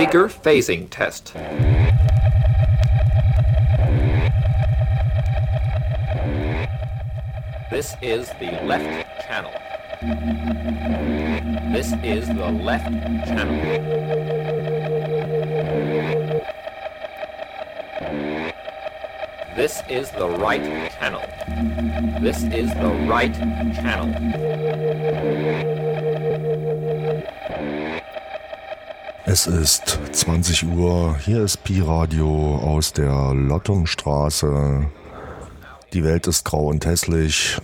Speaker phasing test. This is the left channel. This is the left channel. This is the right channel. This is the right channel. Es ist 20 Uhr, hier ist Pi Radio aus der Lottungstraße. Die Welt ist grau und hässlich.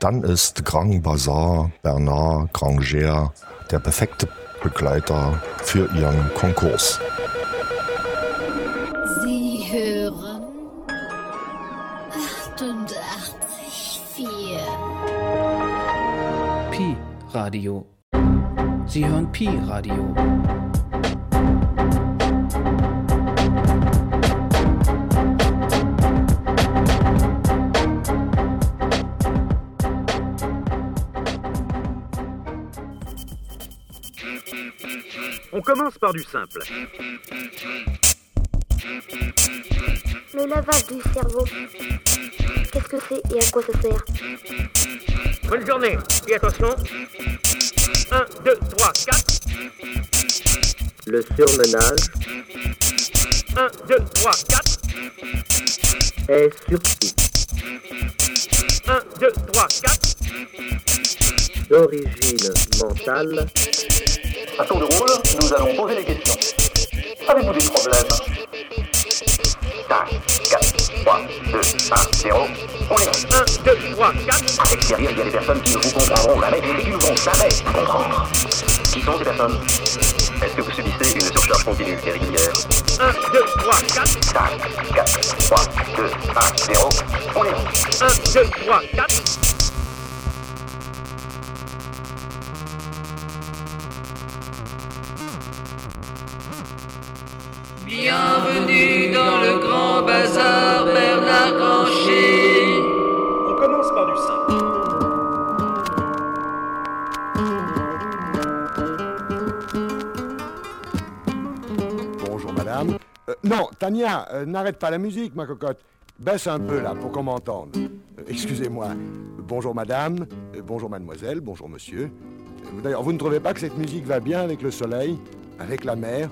Dann ist Grand Bazar Bernard Granger der perfekte Begleiter für ihren Konkurs. Sie hören 88,4. Pi Radio. Sie hören Pi Radio. On commence par du simple. Le lavage du cerveau. Qu'est-ce que c'est et à quoi ça sert? Bonne journée et attention. 1, 2, 3, 4. Le surmenage 1, 2, 3, 4. est surtout 1, 2, 3, 4. d'origine mentale À tour de rôle, nous allons poser des questions. Avez-vous des problèmes 5, 4, 3, 2, 1, 0. On est 1, 2, 3, 4. À l'extérieur, il y a des personnes qui ne vous comprendront jamais et qui ne vont jamais comprendre. Qui sont ces personnes Est-ce que vous subissez une surcharge continue des rivières 1, 2, 3, 4. 5, 4, 3, 2, 1, 0. On est 1, 2, 3, 4. Bienvenue dans le grand bazar Bernard Grancher. Non, Tania, euh, n'arrête pas la musique, ma cocotte. Baisse un peu là pour qu'on m'entende. Euh, Excusez-moi. Bonjour madame, euh, bonjour mademoiselle, bonjour monsieur. D'ailleurs, vous ne trouvez pas que cette musique va bien avec le soleil, avec la mer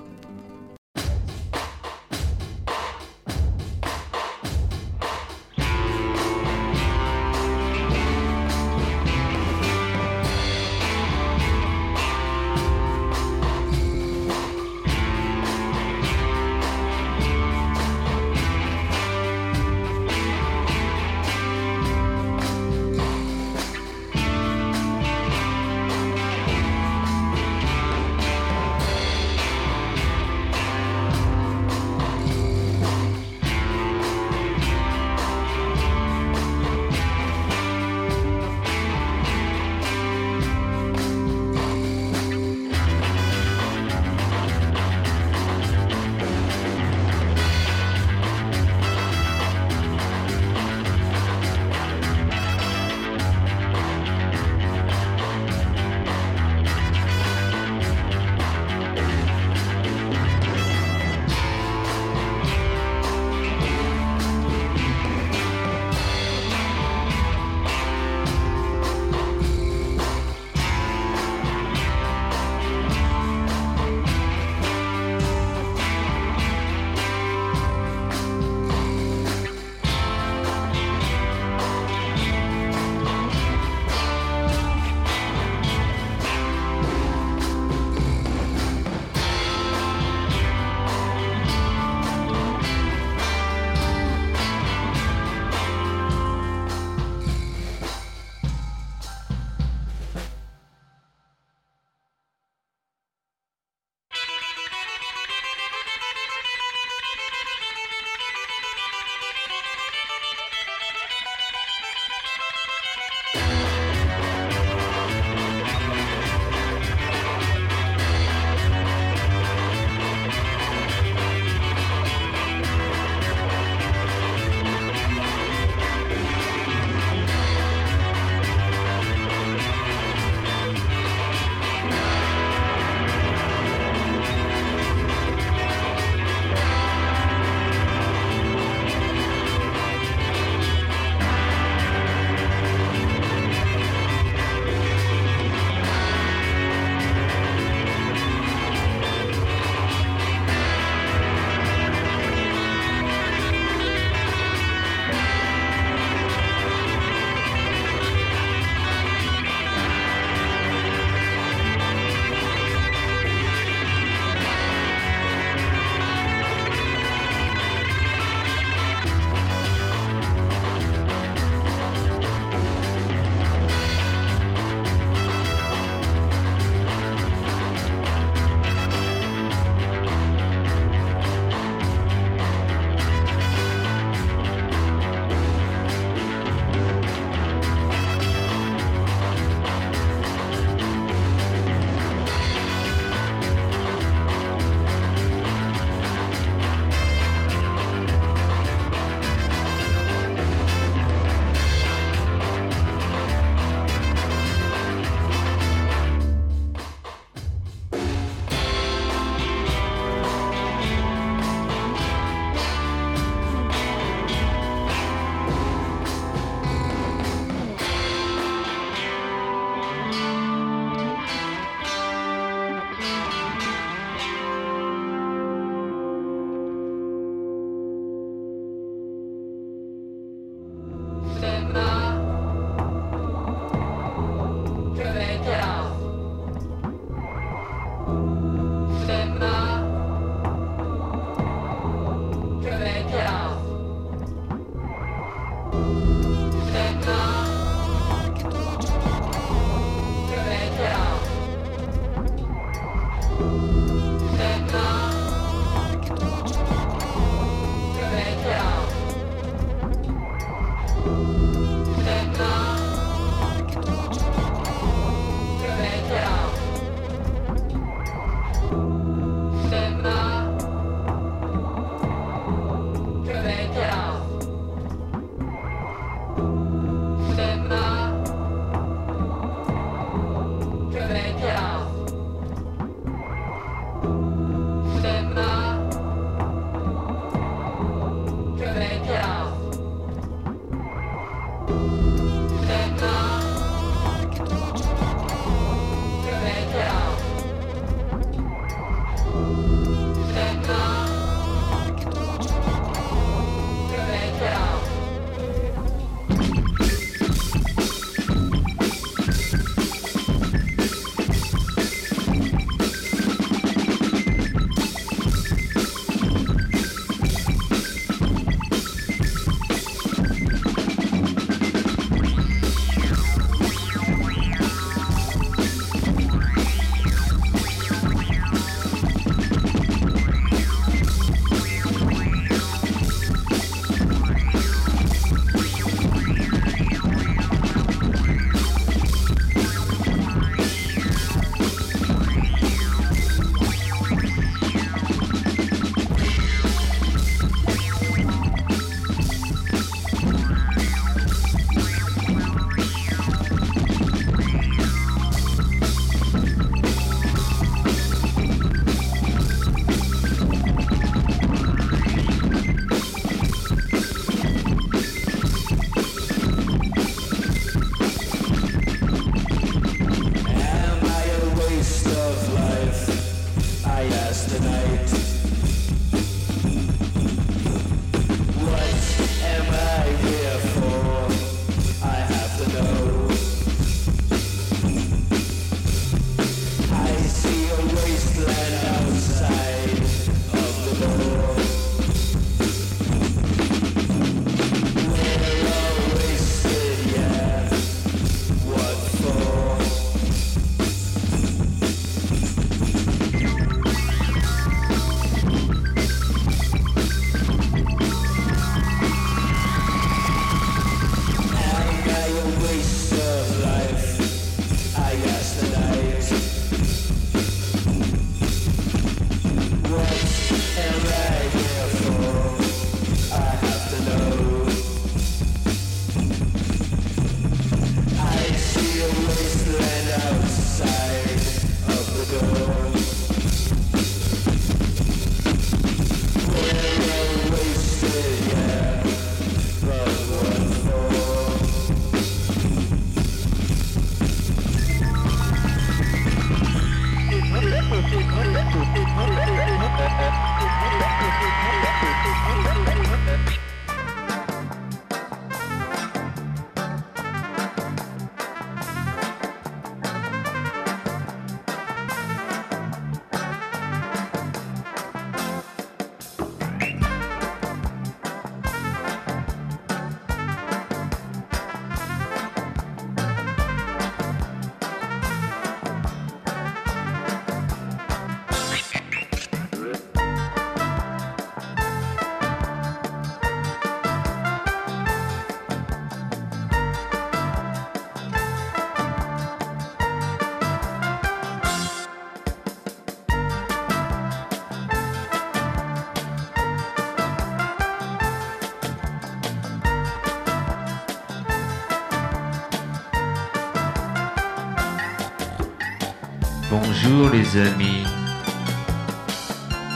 Bonjour les amis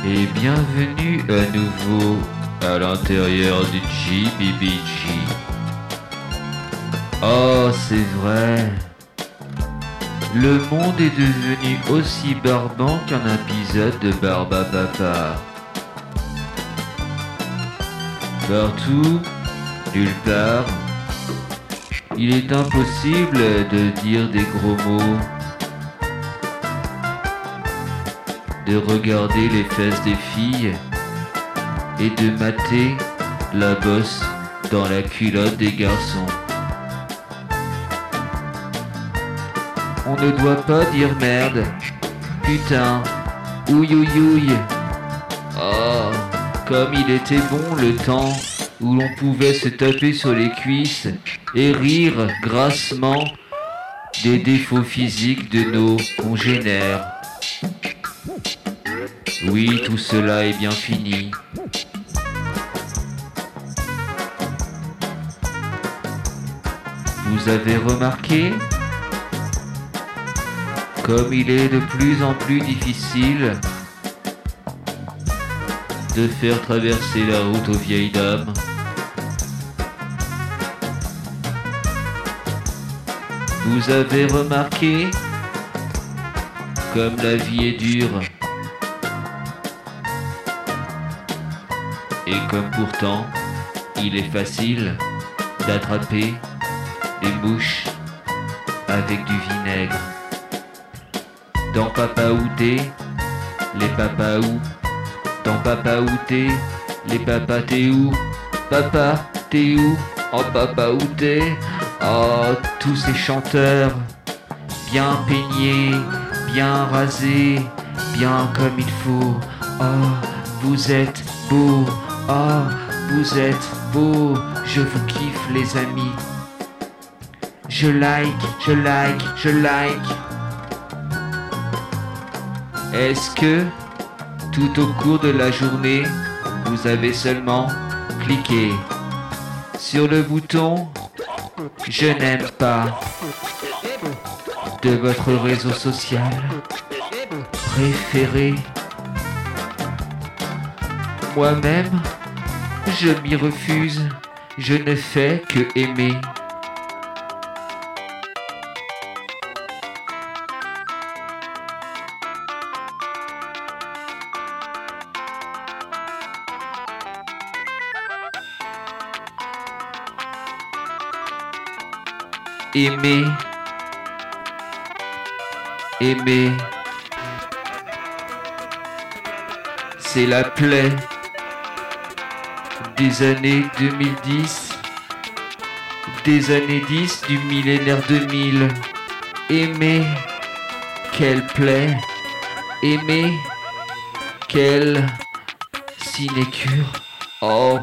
et bienvenue à nouveau à l'intérieur du GBBG. Oh, c'est vrai. Le monde est devenu aussi barbant qu'un épisode de Barbapapa. Partout, nulle part, il est impossible de dire des gros mots. De regarder les fesses des filles et de mater la bosse dans la culotte des garçons. On ne doit pas dire merde, putain, ouille. Oh, comme il était bon le temps où l'on pouvait se taper sur les cuisses et rire grassement des défauts physiques de nos congénères. Oui, tout cela est bien fini. Vous avez remarqué? Comme il est de plus en plus difficile de faire traverser la route aux vieilles dames. Vous avez remarqué? Comme la vie est dure et comme pourtant il est facile d'attraper des mouches avec du vinaigre. Dans Papa Outé, les papas où Dans Papa Outé, les papas t'es où Papa t'es où Oh Papa Outé Oh tous ces chanteurs Bien peignés, bien rasés, bien comme il faut. Oh vous êtes beaux Oh vous êtes beaux Je vous kiffe les amis je like, je like, je like. Est-ce que tout au cours de la journée, vous avez seulement cliqué sur le bouton Je n'aime pas de votre réseau social préféré? Moi-même, je m'y refuse. Je ne fais que aimer. aimer, aimer, c'est la plaie des années 2010, des années 10 du millénaire 2000. Aimer, quelle plaie, aimer, quelle sinécure. Oh.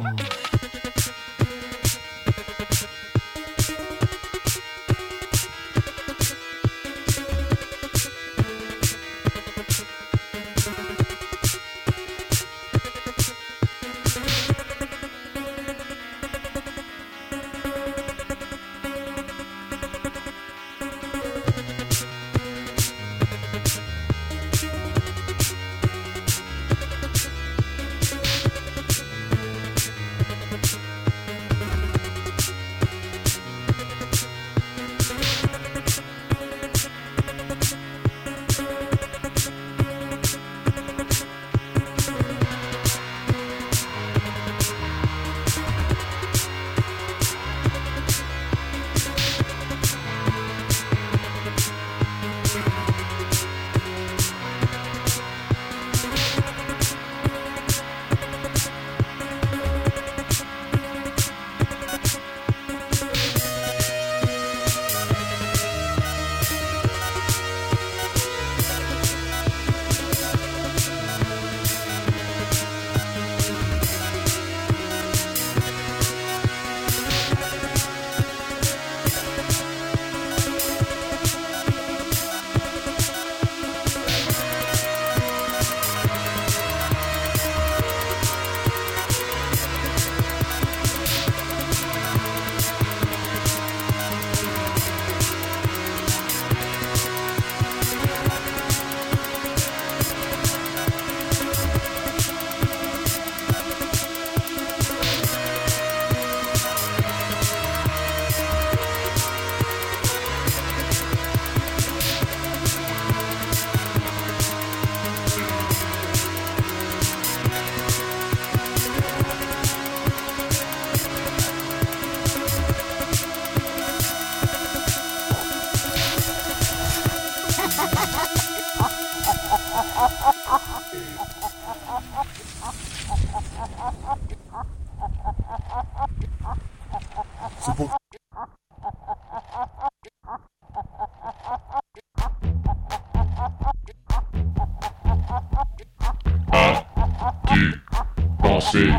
Dépenser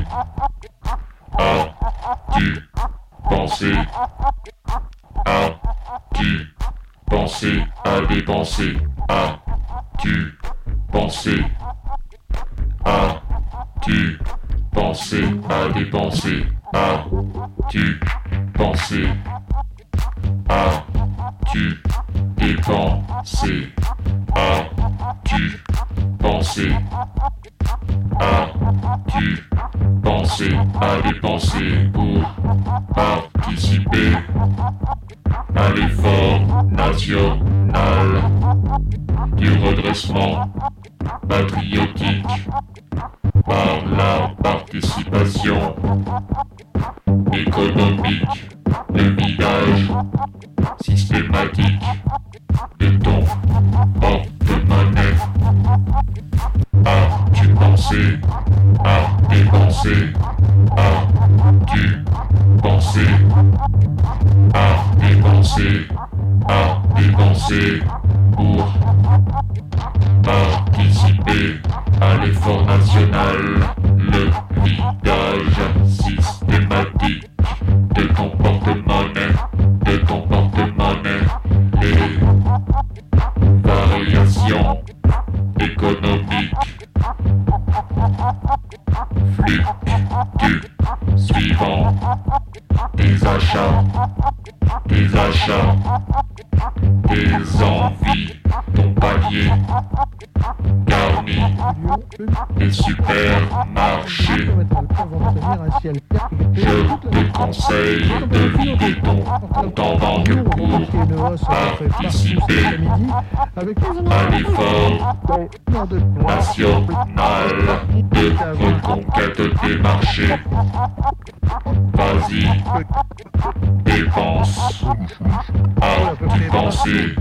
As-tu pensé As-tu pensé à dépenser économique, le vidage systématique de ton porte-monnaie. As-tu pensé. À dépenser As-tu pensé. À dépenser À dépenser pour participer à l'effort national, le vidage des supermarchés. Je te conseille de vider ton compte banque pour participer à l'effort national de reconquête des marchés. Vas-y, dépense. À dépenser,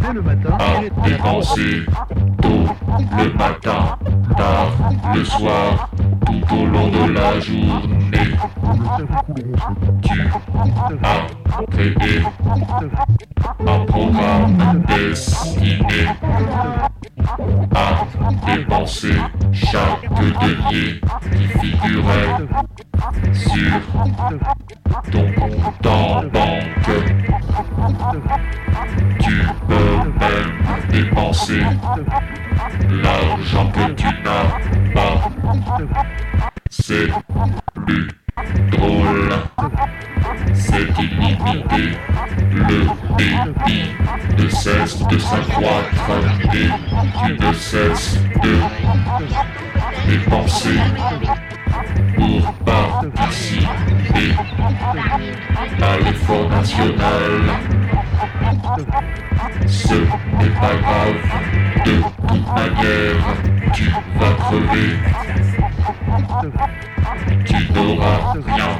à dépenser tôt le matin, tard le soir, tout au long de la journée. Tu as créé un programme destiné à dépenser chaque denier qui figurait sur ton compte en banque. Tu peux même dépenser l'argent que tu n'as pas. C'est plus drôle. C'est illimité. Le débit ne cesse de s'accroître et tu ne cesses de dépenser pour participer à l'effort national. Ce n'est pas grave, de toute manière, tu vas crever. Tu n'auras rien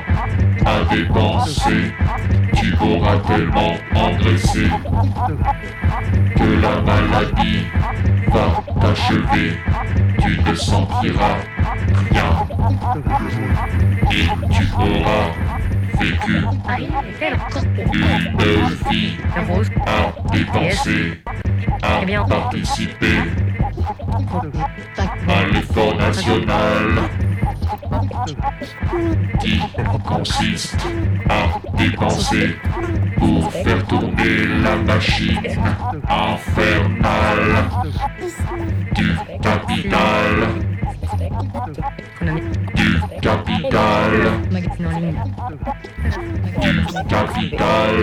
à dépenser, tu auras tellement engraissé que la maladie va t'achever, tu ne sentiras rien et tu auras vécu une vie à dépenser, à participer à l'effort national qui consiste à dépenser pour faire tourner la machine infernale du capital. Capital. Capital.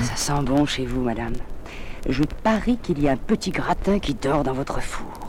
Ça sent bon chez vous, madame. Je parie qu'il y a un petit gratin qui dort dans votre four.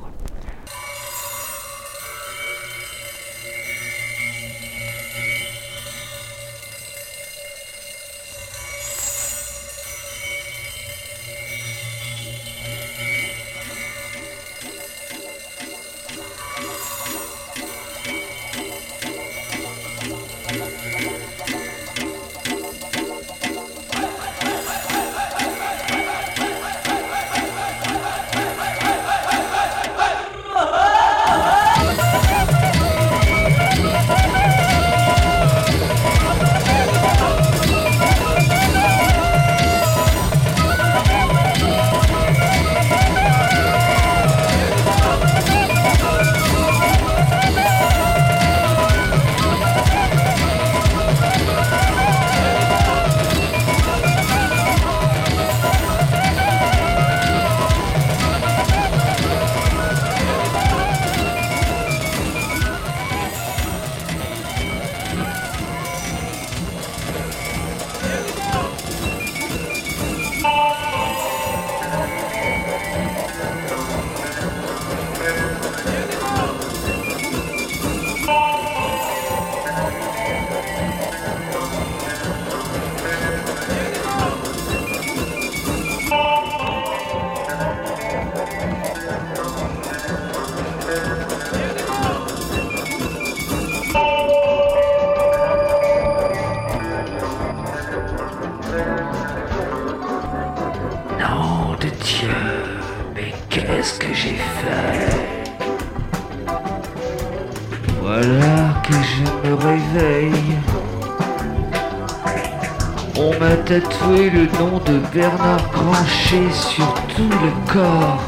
Sur tout le corps.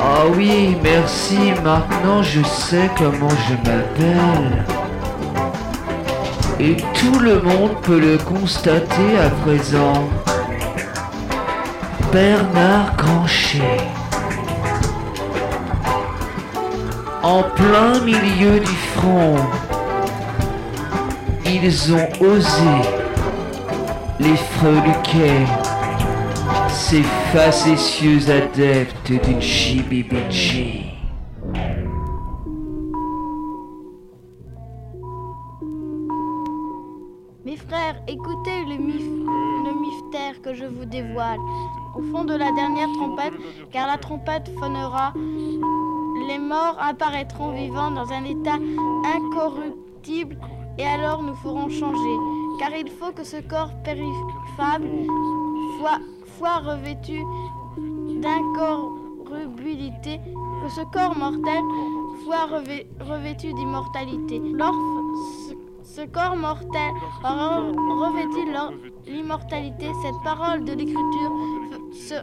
Ah oui, merci, maintenant je sais comment je m'appelle. Et tout le monde peut le constater à présent. Bernard Grancher. En plein milieu du front, ils ont osé, les freluquets, ces facétieux adeptes d'une chibibichi. Mes frères, écoutez le, mif le que je vous dévoile. Au fond de la dernière trompette, car la trompette phonera, les morts apparaîtront vivants dans un état incorruptible et alors nous ferons changer. Car il faut que ce corps périfable soit, revêtu d'incorruptibilité, que ce corps mortel soit revê revêtu d'immortalité. Lors ce, ce corps mortel aura revêtu l'immortalité, cette parole de l'écriture se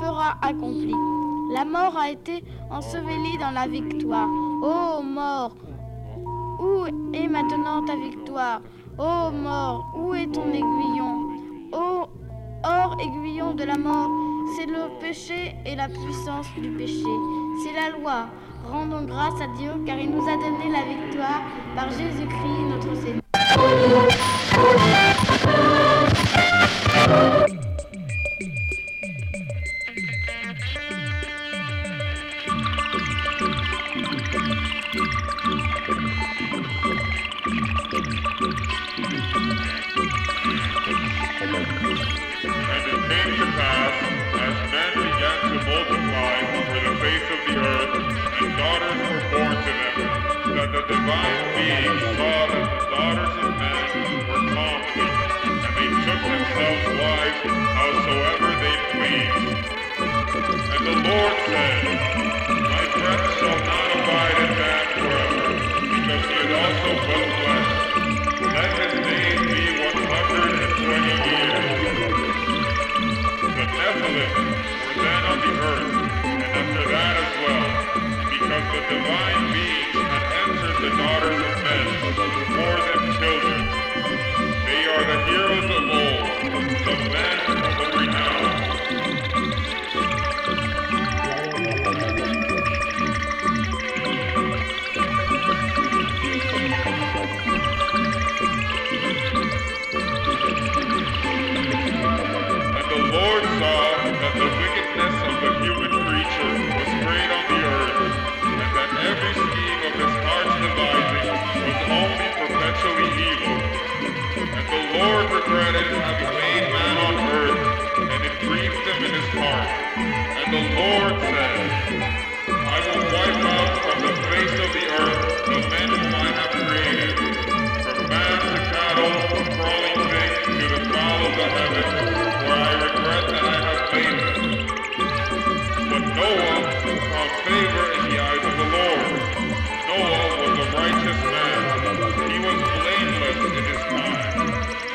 fera accomplie. La mort a été ensevelie dans la victoire. Ô mort, où est maintenant ta victoire? Ô mort, où est ton aiguillon? Ô or aiguillon de la mort, c'est le péché et la puissance du péché. C'est la loi. Rendons grâce à Dieu car il nous a donné la victoire par Jésus-Christ notre Seigneur. daughters were born to them, that the divine beings saw that the daughters of men were comely, and they took themselves wives howsoever they pleased. And the Lord said, My breath shall not abide in man forever, because he is also well blessed. Let his days be one hundred and twenty years. The Nephilim were then on the earth, and after that as well of the divine being and entered the daughters of men, more than children. They are the heroes of old, the men of the renown. regretted having made man on earth, and it grieved him in his heart. And the Lord said, I will wipe out from the face of the earth the men whom I have created, from man to cattle, from crawling things to the fowl of the heaven, where I regret that I have made them. But Noah found favor in the eyes of the Lord. Noah was a righteous man. He was blameless in his time.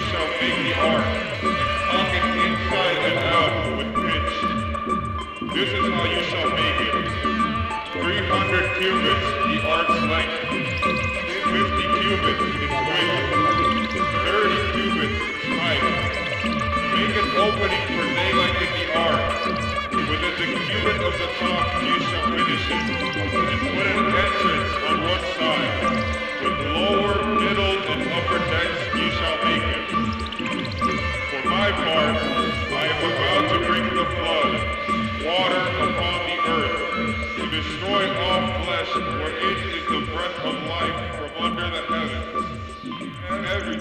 You shall make the ark, talking inside and out with pitch. This is how you shall make it. 300 cubits the arc's length, 50 cubits its width, 30 cubits its height. Make an opening for daylight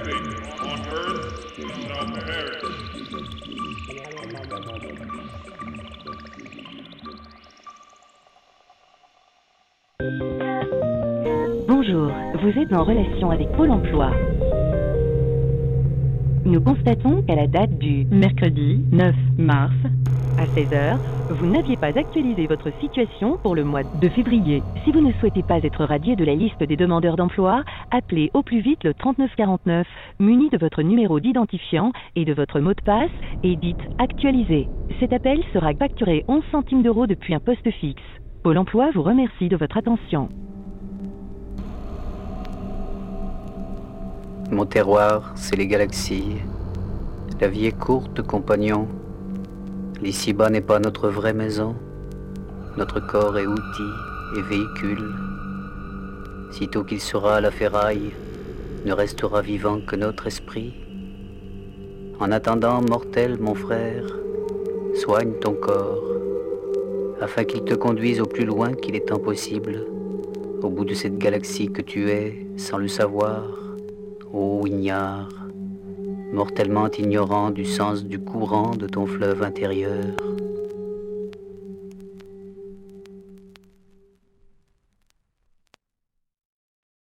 Everything on earth shall perish. Bonjour, vous êtes en relation avec Pôle emploi. Nous constatons qu'à la date du mercredi 9 mars à 16h, vous n'aviez pas actualisé votre situation pour le mois de février. Si vous ne souhaitez pas être radié de la liste des demandeurs d'emploi, appelez au plus vite le 3949 muni de votre numéro d'identifiant et de votre mot de passe et dites actualiser. Cet appel sera facturé 11 centimes d'euros depuis un poste fixe. Pôle emploi vous remercie de votre attention. Mon terroir, c'est les galaxies. La vie est courte, compagnon. L'ici-bas n'est pas notre vraie maison. Notre corps est outil et véhicule. Sitôt qu'il sera à la ferraille, ne restera vivant que notre esprit. En attendant, mortel, mon frère, soigne ton corps, afin qu'il te conduise au plus loin qu'il est impossible, au bout de cette galaxie que tu es, sans le savoir, ô ignare, mortellement ignorant du sens du courant de ton fleuve intérieur.